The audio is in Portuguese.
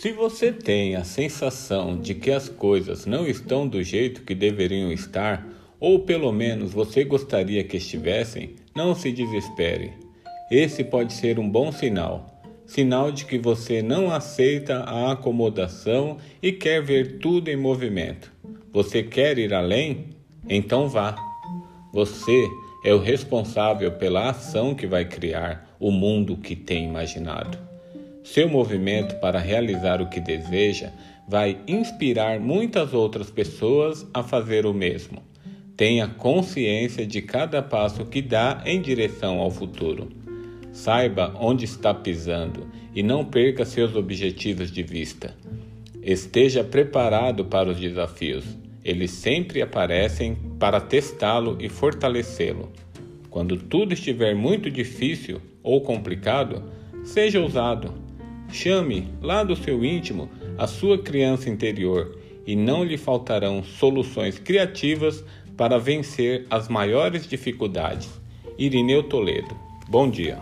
Se você tem a sensação de que as coisas não estão do jeito que deveriam estar, ou pelo menos você gostaria que estivessem, não se desespere. Esse pode ser um bom sinal sinal de que você não aceita a acomodação e quer ver tudo em movimento. Você quer ir além? Então vá. Você é o responsável pela ação que vai criar o mundo que tem imaginado. Seu movimento para realizar o que deseja vai inspirar muitas outras pessoas a fazer o mesmo. Tenha consciência de cada passo que dá em direção ao futuro. Saiba onde está pisando e não perca seus objetivos de vista. Esteja preparado para os desafios. Eles sempre aparecem para testá-lo e fortalecê-lo. Quando tudo estiver muito difícil ou complicado, seja ousado. Chame lá do seu íntimo a sua criança interior e não lhe faltarão soluções criativas para vencer as maiores dificuldades. Irineu Toledo. Bom dia.